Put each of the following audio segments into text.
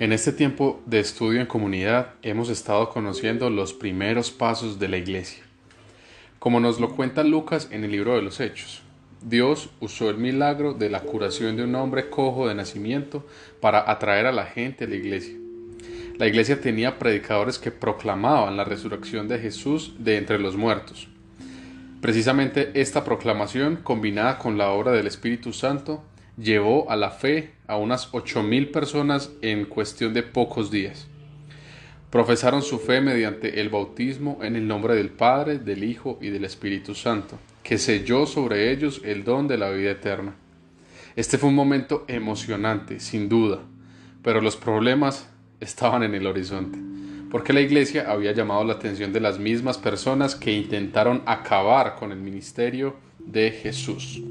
En este tiempo de estudio en comunidad hemos estado conociendo los primeros pasos de la iglesia. Como nos lo cuenta Lucas en el libro de los Hechos, Dios usó el milagro de la curación de un hombre cojo de nacimiento para atraer a la gente a la iglesia. La iglesia tenía predicadores que proclamaban la resurrección de Jesús de entre los muertos. Precisamente esta proclamación, combinada con la obra del Espíritu Santo, llevó a la fe a unas ocho mil personas en cuestión de pocos días. Profesaron su fe mediante el bautismo en el nombre del Padre, del Hijo y del Espíritu Santo, que selló sobre ellos el don de la vida eterna. Este fue un momento emocionante, sin duda, pero los problemas estaban en el horizonte, porque la Iglesia había llamado la atención de las mismas personas que intentaron acabar con el ministerio de Jesús.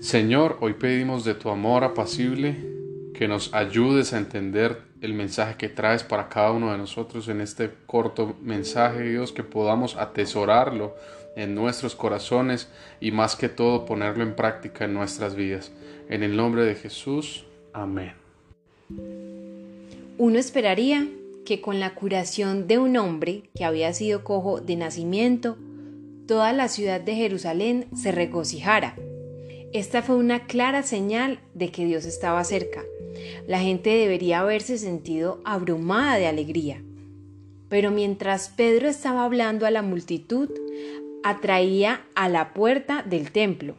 Señor, hoy pedimos de tu amor apacible que nos ayudes a entender el mensaje que traes para cada uno de nosotros en este corto mensaje, Dios, que podamos atesorarlo en nuestros corazones y más que todo ponerlo en práctica en nuestras vidas. En el nombre de Jesús, amén. Uno esperaría que con la curación de un hombre que había sido cojo de nacimiento, toda la ciudad de Jerusalén se regocijara esta fue una clara señal de que Dios estaba cerca. La gente debería haberse sentido abrumada de alegría. Pero mientras Pedro estaba hablando a la multitud, atraía a la puerta del templo.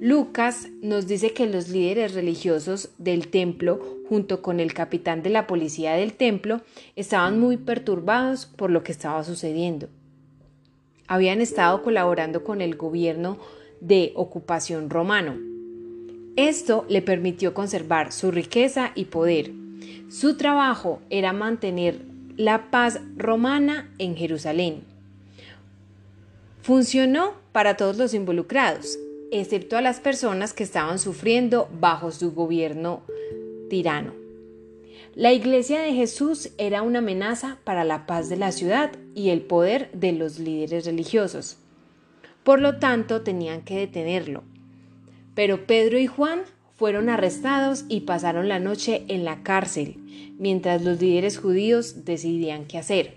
Lucas nos dice que los líderes religiosos del templo, junto con el capitán de la policía del templo, estaban muy perturbados por lo que estaba sucediendo. Habían estado colaborando con el gobierno de ocupación romano. Esto le permitió conservar su riqueza y poder. Su trabajo era mantener la paz romana en Jerusalén. Funcionó para todos los involucrados, excepto a las personas que estaban sufriendo bajo su gobierno tirano. La iglesia de Jesús era una amenaza para la paz de la ciudad y el poder de los líderes religiosos. Por lo tanto, tenían que detenerlo. Pero Pedro y Juan fueron arrestados y pasaron la noche en la cárcel, mientras los líderes judíos decidían qué hacer.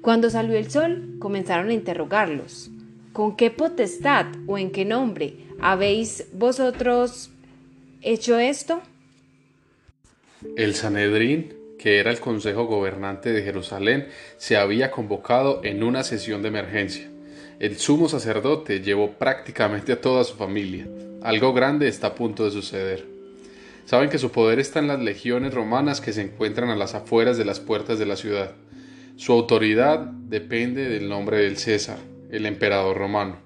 Cuando salió el sol, comenzaron a interrogarlos. ¿Con qué potestad o en qué nombre habéis vosotros hecho esto? El Sanedrín, que era el consejo gobernante de Jerusalén, se había convocado en una sesión de emergencia. El sumo sacerdote llevó prácticamente a toda su familia. Algo grande está a punto de suceder. Saben que su poder está en las legiones romanas que se encuentran a las afueras de las puertas de la ciudad. Su autoridad depende del nombre del César, el emperador romano.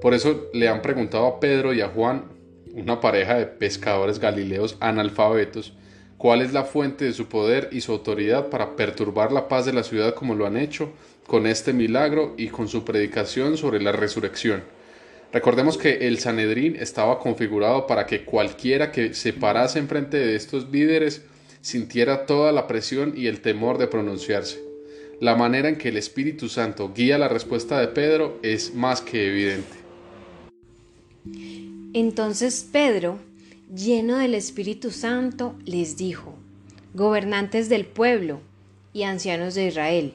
Por eso le han preguntado a Pedro y a Juan, una pareja de pescadores galileos analfabetos, cuál es la fuente de su poder y su autoridad para perturbar la paz de la ciudad como lo han hecho con este milagro y con su predicación sobre la resurrección. Recordemos que el Sanedrín estaba configurado para que cualquiera que se parase enfrente de estos líderes sintiera toda la presión y el temor de pronunciarse. La manera en que el Espíritu Santo guía la respuesta de Pedro es más que evidente. Entonces Pedro lleno del Espíritu Santo, les dijo, gobernantes del pueblo y ancianos de Israel,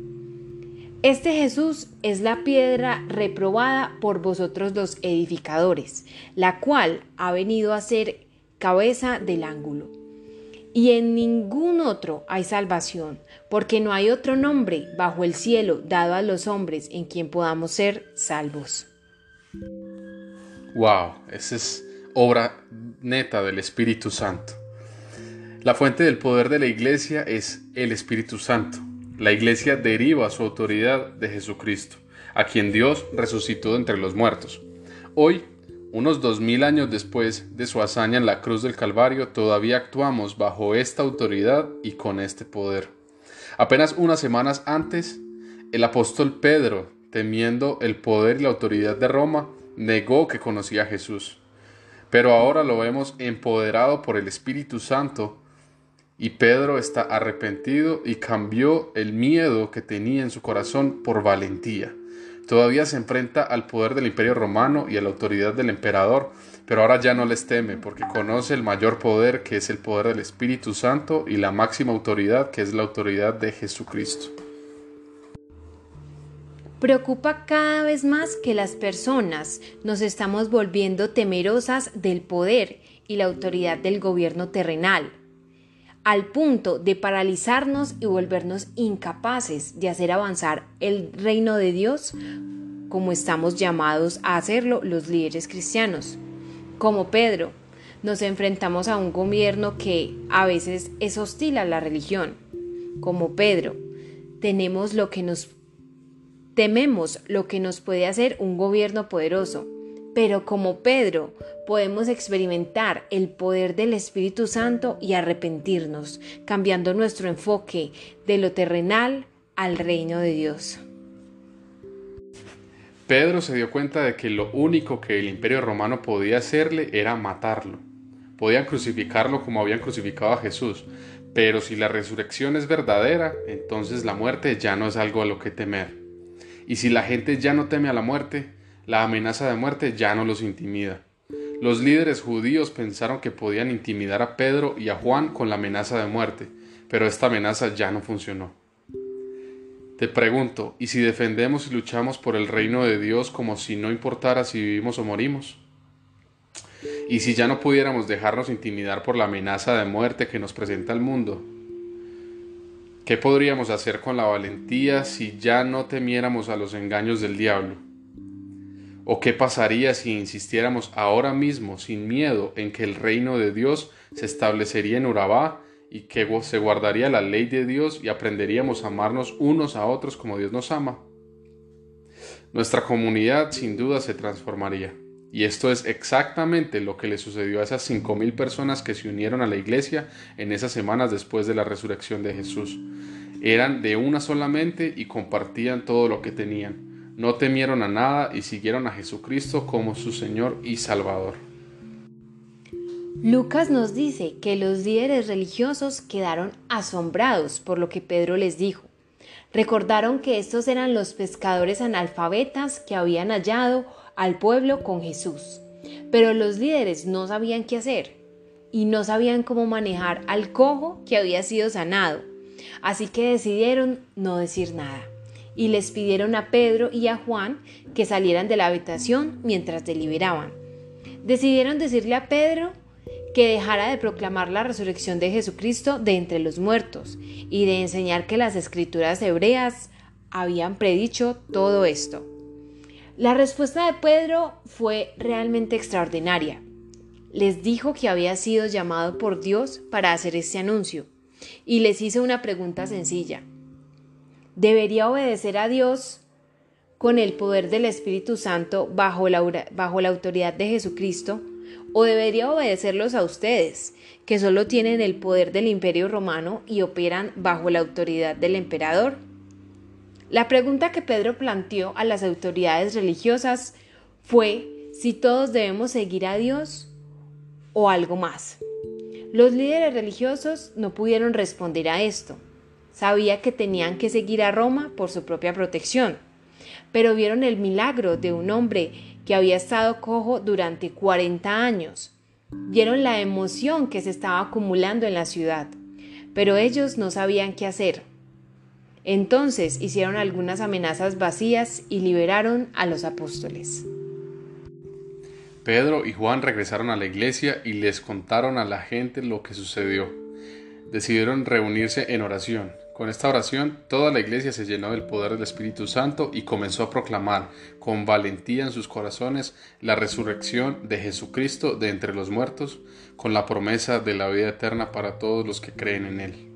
Este Jesús es la piedra reprobada por vosotros los edificadores, la cual ha venido a ser cabeza del ángulo. Y en ningún otro hay salvación, porque no hay otro nombre bajo el cielo dado a los hombres en quien podamos ser salvos. Wow, esa es obra neta del Espíritu Santo. La fuente del poder de la iglesia es el Espíritu Santo. La iglesia deriva su autoridad de Jesucristo, a quien Dios resucitó entre los muertos. Hoy, unos dos mil años después de su hazaña en la cruz del Calvario, todavía actuamos bajo esta autoridad y con este poder. Apenas unas semanas antes, el apóstol Pedro, temiendo el poder y la autoridad de Roma, negó que conocía a Jesús. Pero ahora lo vemos empoderado por el Espíritu Santo y Pedro está arrepentido y cambió el miedo que tenía en su corazón por valentía. Todavía se enfrenta al poder del imperio romano y a la autoridad del emperador, pero ahora ya no les teme porque conoce el mayor poder que es el poder del Espíritu Santo y la máxima autoridad que es la autoridad de Jesucristo. Preocupa cada vez más que las personas nos estamos volviendo temerosas del poder y la autoridad del gobierno terrenal, al punto de paralizarnos y volvernos incapaces de hacer avanzar el reino de Dios como estamos llamados a hacerlo los líderes cristianos. Como Pedro, nos enfrentamos a un gobierno que a veces es hostil a la religión. Como Pedro, tenemos lo que nos Tememos lo que nos puede hacer un gobierno poderoso, pero como Pedro podemos experimentar el poder del Espíritu Santo y arrepentirnos, cambiando nuestro enfoque de lo terrenal al reino de Dios. Pedro se dio cuenta de que lo único que el imperio romano podía hacerle era matarlo. Podían crucificarlo como habían crucificado a Jesús, pero si la resurrección es verdadera, entonces la muerte ya no es algo a lo que temer. Y si la gente ya no teme a la muerte, la amenaza de muerte ya no los intimida. Los líderes judíos pensaron que podían intimidar a Pedro y a Juan con la amenaza de muerte, pero esta amenaza ya no funcionó. Te pregunto, ¿y si defendemos y luchamos por el reino de Dios como si no importara si vivimos o morimos? ¿Y si ya no pudiéramos dejarnos intimidar por la amenaza de muerte que nos presenta el mundo? ¿Qué podríamos hacer con la valentía si ya no temiéramos a los engaños del diablo? ¿O qué pasaría si insistiéramos ahora mismo sin miedo en que el reino de Dios se establecería en Urabá y que se guardaría la ley de Dios y aprenderíamos a amarnos unos a otros como Dios nos ama? Nuestra comunidad sin duda se transformaría. Y esto es exactamente lo que le sucedió a esas cinco mil personas que se unieron a la iglesia en esas semanas después de la resurrección de Jesús. Eran de una sola mente y compartían todo lo que tenían. No temieron a nada y siguieron a Jesucristo como su Señor y Salvador. Lucas nos dice que los líderes religiosos quedaron asombrados por lo que Pedro les dijo. Recordaron que estos eran los pescadores analfabetas que habían hallado al pueblo con Jesús. Pero los líderes no sabían qué hacer y no sabían cómo manejar al cojo que había sido sanado. Así que decidieron no decir nada y les pidieron a Pedro y a Juan que salieran de la habitación mientras deliberaban. Decidieron decirle a Pedro que dejara de proclamar la resurrección de Jesucristo de entre los muertos y de enseñar que las escrituras hebreas habían predicho todo esto. La respuesta de Pedro fue realmente extraordinaria. Les dijo que había sido llamado por Dios para hacer este anuncio y les hizo una pregunta sencilla. ¿Debería obedecer a Dios con el poder del Espíritu Santo bajo la, bajo la autoridad de Jesucristo? ¿O debería obedecerlos a ustedes, que solo tienen el poder del imperio romano y operan bajo la autoridad del emperador? La pregunta que Pedro planteó a las autoridades religiosas fue si todos debemos seguir a Dios o algo más. Los líderes religiosos no pudieron responder a esto. Sabía que tenían que seguir a Roma por su propia protección, pero vieron el milagro de un hombre que había estado cojo durante 40 años. Vieron la emoción que se estaba acumulando en la ciudad, pero ellos no sabían qué hacer. Entonces hicieron algunas amenazas vacías y liberaron a los apóstoles. Pedro y Juan regresaron a la iglesia y les contaron a la gente lo que sucedió. Decidieron reunirse en oración. Con esta oración, toda la iglesia se llenó del poder del Espíritu Santo y comenzó a proclamar con valentía en sus corazones la resurrección de Jesucristo de entre los muertos, con la promesa de la vida eterna para todos los que creen en Él.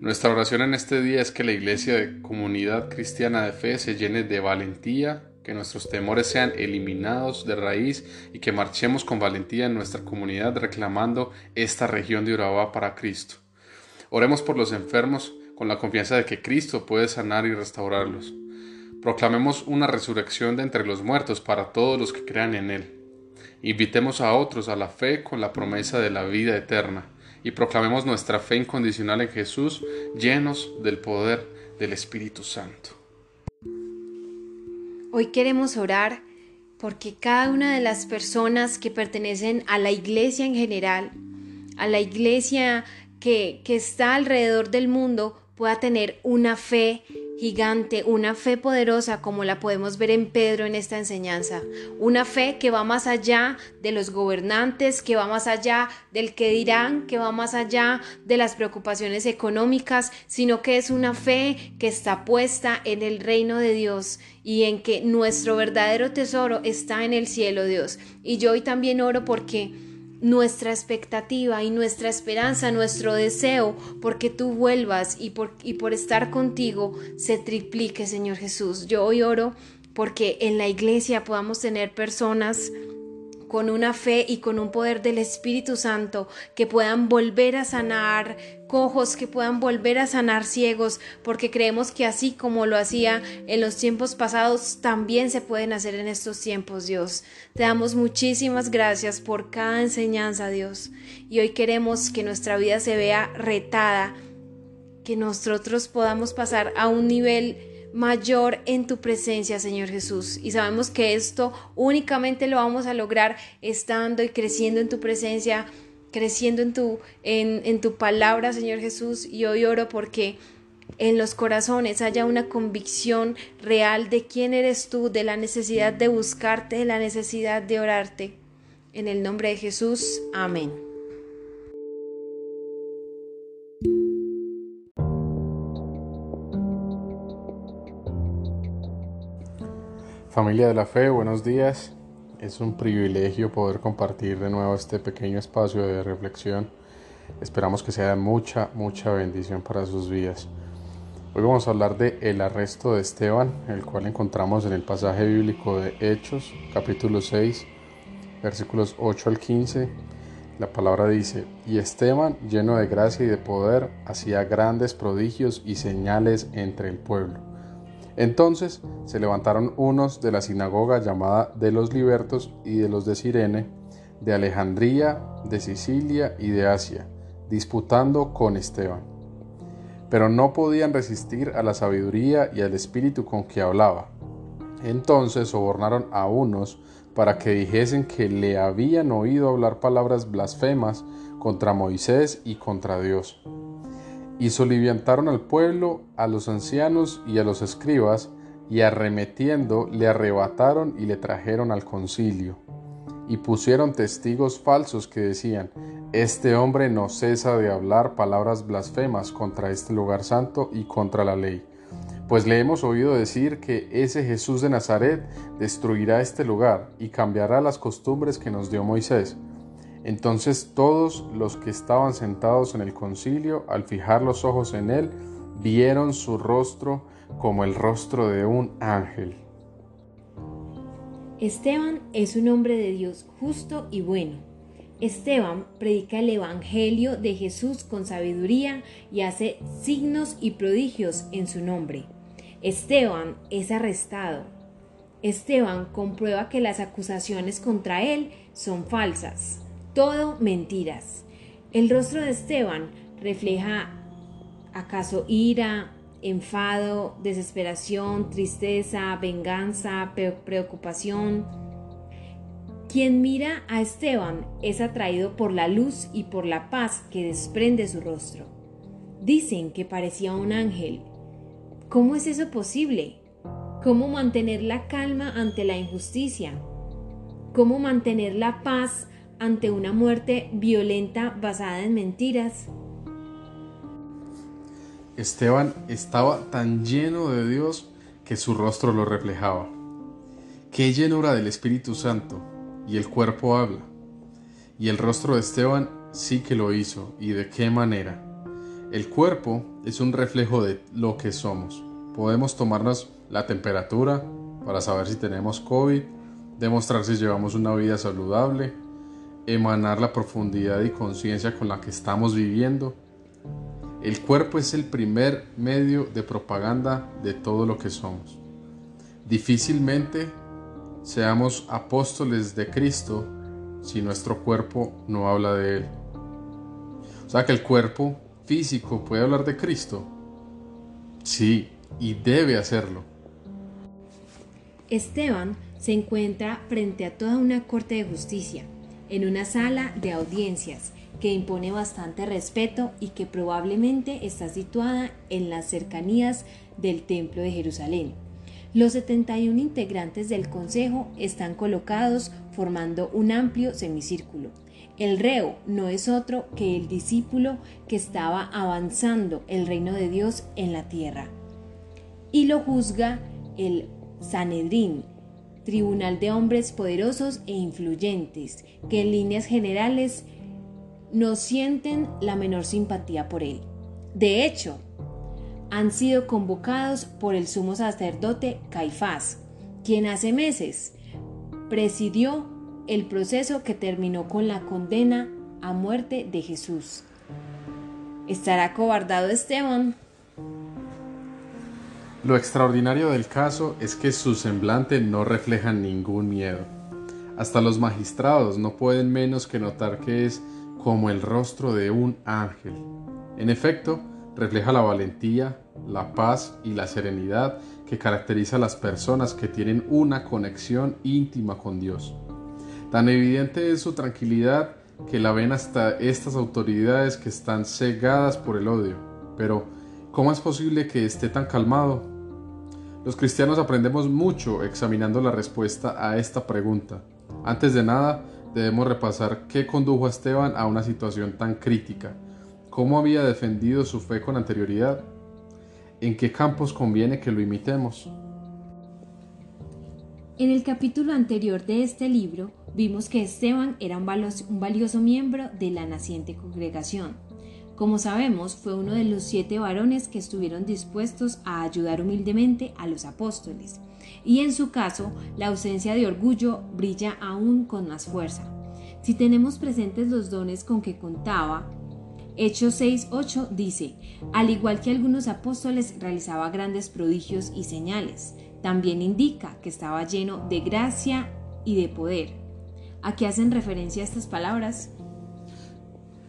Nuestra oración en este día es que la iglesia de comunidad cristiana de fe se llene de valentía, que nuestros temores sean eliminados de raíz y que marchemos con valentía en nuestra comunidad reclamando esta región de Urabá para Cristo. Oremos por los enfermos con la confianza de que Cristo puede sanar y restaurarlos. Proclamemos una resurrección de entre los muertos para todos los que crean en Él. Invitemos a otros a la fe con la promesa de la vida eterna y proclamemos nuestra fe incondicional en Jesús llenos del poder del Espíritu Santo. Hoy queremos orar porque cada una de las personas que pertenecen a la iglesia en general, a la iglesia que, que está alrededor del mundo, pueda tener una fe gigante, una fe poderosa como la podemos ver en Pedro en esta enseñanza, una fe que va más allá de los gobernantes, que va más allá del que dirán, que va más allá de las preocupaciones económicas, sino que es una fe que está puesta en el reino de Dios y en que nuestro verdadero tesoro está en el cielo, Dios. Y yo hoy también oro porque nuestra expectativa y nuestra esperanza, nuestro deseo, porque tú vuelvas y por, y por estar contigo se triplique, Señor Jesús. Yo hoy oro porque en la iglesia podamos tener personas con una fe y con un poder del Espíritu Santo que puedan volver a sanar cojos, que puedan volver a sanar ciegos, porque creemos que así como lo hacía en los tiempos pasados, también se pueden hacer en estos tiempos, Dios. Te damos muchísimas gracias por cada enseñanza, Dios. Y hoy queremos que nuestra vida se vea retada, que nosotros podamos pasar a un nivel mayor en tu presencia, Señor Jesús. Y sabemos que esto únicamente lo vamos a lograr estando y creciendo en tu presencia, creciendo en tu, en, en tu palabra, Señor Jesús. Y hoy oro porque en los corazones haya una convicción real de quién eres tú, de la necesidad de buscarte, de la necesidad de orarte. En el nombre de Jesús, amén. Familia de la Fe, buenos días. Es un privilegio poder compartir de nuevo este pequeño espacio de reflexión. Esperamos que sea mucha, mucha bendición para sus vidas. Hoy vamos a hablar de el arresto de Esteban, el cual encontramos en el pasaje bíblico de Hechos, capítulo 6, versículos 8 al 15. La palabra dice, y Esteban, lleno de gracia y de poder, hacía grandes prodigios y señales entre el pueblo. Entonces se levantaron unos de la sinagoga llamada de los libertos y de los de Sirene, de Alejandría, de Sicilia y de Asia, disputando con Esteban. Pero no podían resistir a la sabiduría y al espíritu con que hablaba. Entonces sobornaron a unos para que dijesen que le habían oído hablar palabras blasfemas contra Moisés y contra Dios y soliviantaron al pueblo, a los ancianos y a los escribas, y arremetiendo le arrebataron y le trajeron al concilio. Y pusieron testigos falsos que decían, Este hombre no cesa de hablar palabras blasfemas contra este lugar santo y contra la ley. Pues le hemos oído decir que ese Jesús de Nazaret destruirá este lugar y cambiará las costumbres que nos dio Moisés entonces todos los que estaban sentados en el concilio, al fijar los ojos en él, vieron su rostro como el rostro de un ángel. Esteban es un hombre de Dios justo y bueno. Esteban predica el Evangelio de Jesús con sabiduría y hace signos y prodigios en su nombre. Esteban es arrestado. Esteban comprueba que las acusaciones contra él son falsas todo mentiras. El rostro de Esteban refleja acaso ira, enfado, desesperación, tristeza, venganza, preocupación. Quien mira a Esteban es atraído por la luz y por la paz que desprende su rostro. Dicen que parecía un ángel. ¿Cómo es eso posible? ¿Cómo mantener la calma ante la injusticia? ¿Cómo mantener la paz ante una muerte violenta basada en mentiras. Esteban estaba tan lleno de Dios que su rostro lo reflejaba. Qué llenura del Espíritu Santo, y el cuerpo habla. Y el rostro de Esteban sí que lo hizo, y de qué manera. El cuerpo es un reflejo de lo que somos. Podemos tomarnos la temperatura para saber si tenemos COVID, demostrar si llevamos una vida saludable, emanar la profundidad y conciencia con la que estamos viviendo. El cuerpo es el primer medio de propaganda de todo lo que somos. Difícilmente seamos apóstoles de Cristo si nuestro cuerpo no habla de Él. O sea que el cuerpo físico puede hablar de Cristo. Sí, y debe hacerlo. Esteban se encuentra frente a toda una corte de justicia, en una sala de audiencias que impone bastante respeto y que probablemente está situada en las cercanías del Templo de Jerusalén. Los 71 integrantes del Consejo están colocados formando un amplio semicírculo. El reo no es otro que el discípulo que estaba avanzando el reino de Dios en la tierra. Y lo juzga el Sanedrín, tribunal de hombres poderosos e influyentes, que en líneas generales no sienten la menor simpatía por él. De hecho, han sido convocados por el sumo sacerdote Caifás, quien hace meses presidió el proceso que terminó con la condena a muerte de Jesús. ¿Estará cobardado Esteban? Lo extraordinario del caso es que su semblante no refleja ningún miedo. Hasta los magistrados no pueden menos que notar que es como el rostro de un ángel. En efecto, refleja la valentía, la paz y la serenidad que caracteriza a las personas que tienen una conexión íntima con Dios. Tan evidente es su tranquilidad que la ven hasta estas autoridades que están cegadas por el odio. Pero, ¿cómo es posible que esté tan calmado? Los cristianos aprendemos mucho examinando la respuesta a esta pregunta. Antes de nada, debemos repasar qué condujo a Esteban a una situación tan crítica, cómo había defendido su fe con anterioridad, en qué campos conviene que lo imitemos. En el capítulo anterior de este libro vimos que Esteban era un valioso, miembro de la naciente congregación. Como sabemos, fue uno de los siete varones que estuvieron dispuestos a ayudar humildemente a los apóstoles y en su caso la ausencia de orgullo brilla aún con más fuerza. Si tenemos presentes los dones con que contaba, Hechos 6.8 dice, al igual que algunos apóstoles realizaba grandes prodigios y señales, también indica que estaba lleno de gracia y de poder. ¿A qué hacen referencia estas palabras?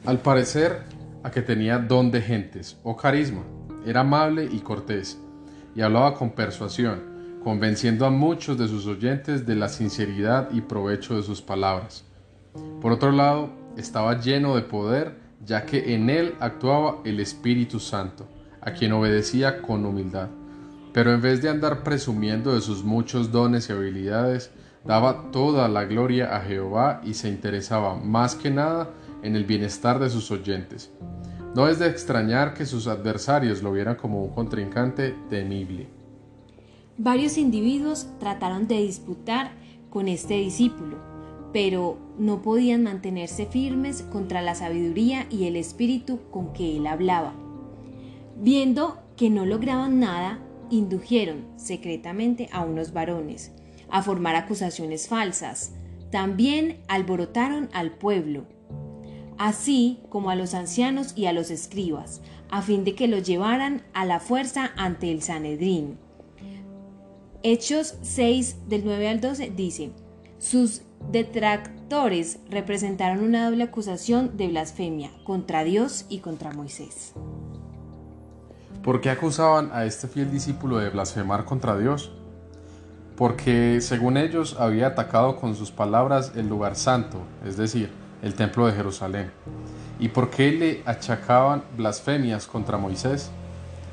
Al parecer, a que tenía don de gentes o carisma, era amable y cortés, y hablaba con persuasión, convenciendo a muchos de sus oyentes de la sinceridad y provecho de sus palabras. Por otro lado, estaba lleno de poder, ya que en él actuaba el Espíritu Santo, a quien obedecía con humildad. Pero en vez de andar presumiendo de sus muchos dones y habilidades, daba toda la gloria a Jehová y se interesaba más que nada en el bienestar de sus oyentes. No es de extrañar que sus adversarios lo vieran como un contrincante temible. Varios individuos trataron de disputar con este discípulo, pero no podían mantenerse firmes contra la sabiduría y el espíritu con que él hablaba. Viendo que no lograban nada, indujeron secretamente a unos varones a formar acusaciones falsas. También alborotaron al pueblo, así como a los ancianos y a los escribas, a fin de que los llevaran a la fuerza ante el Sanedrín. Hechos 6 del 9 al 12 dice, sus detractores representaron una doble acusación de blasfemia contra Dios y contra Moisés. ¿Por qué acusaban a este fiel discípulo de blasfemar contra Dios? Porque según ellos había atacado con sus palabras el lugar santo, es decir, el templo de Jerusalén. ¿Y por qué le achacaban blasfemias contra Moisés?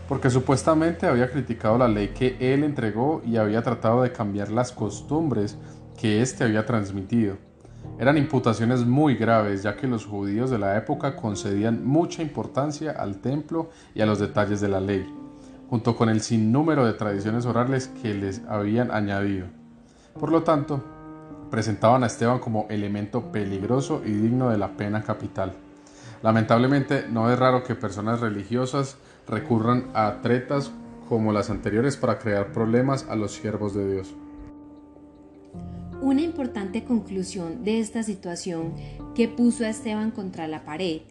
porque supuestamente había criticado la ley que él entregó y había tratado de cambiar las costumbres que éste había transmitido. Eran imputaciones muy graves ya que los judíos de la época concedían mucha importancia al templo y a los detalles de la ley, junto con el sinnúmero de tradiciones orales que les habían añadido. Por lo tanto, presentaban a Esteban como elemento peligroso y digno de la pena capital. Lamentablemente, no es raro que personas religiosas recurran a tretas como las anteriores para crear problemas a los siervos de Dios. Una importante conclusión de esta situación que puso a Esteban contra la pared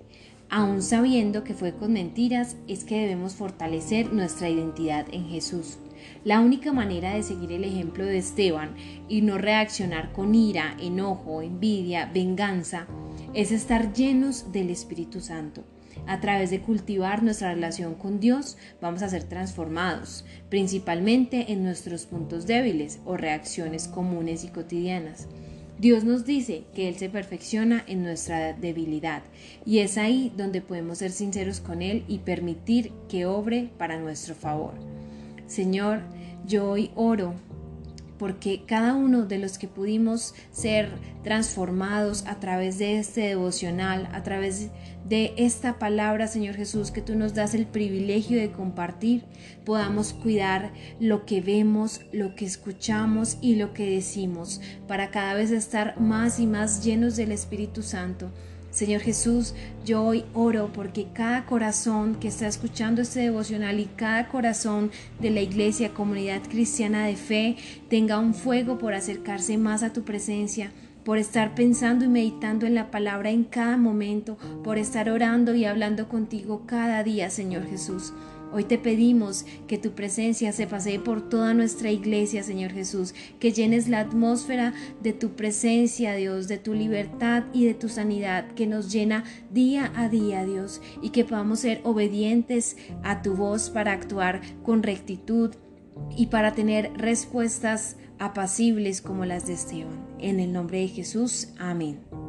aun sabiendo que fue con mentiras, es que debemos fortalecer nuestra identidad en Jesús. La única manera de seguir el ejemplo de Esteban y no reaccionar con ira, enojo, envidia, venganza, es estar llenos del Espíritu Santo. A través de cultivar nuestra relación con Dios vamos a ser transformados, principalmente en nuestros puntos débiles o reacciones comunes y cotidianas. Dios nos dice que Él se perfecciona en nuestra debilidad y es ahí donde podemos ser sinceros con Él y permitir que obre para nuestro favor. Señor, yo hoy oro porque cada uno de los que pudimos ser transformados a través de este devocional, a través de esta palabra, Señor Jesús, que tú nos das el privilegio de compartir, podamos cuidar lo que vemos, lo que escuchamos y lo que decimos, para cada vez estar más y más llenos del Espíritu Santo Señor Jesús, yo hoy oro porque cada corazón que está escuchando este devocional y cada corazón de la iglesia, comunidad cristiana de fe, tenga un fuego por acercarse más a tu presencia por estar pensando y meditando en la palabra en cada momento, por estar orando y hablando contigo cada día, Señor Jesús. Hoy te pedimos que tu presencia se pasee por toda nuestra iglesia, Señor Jesús, que llenes la atmósfera de tu presencia, Dios, de tu libertad y de tu sanidad, que nos llena día a día, Dios, y que podamos ser obedientes a tu voz para actuar con rectitud y para tener respuestas apacibles como las de Esteban. En el nombre de Jesús, amén.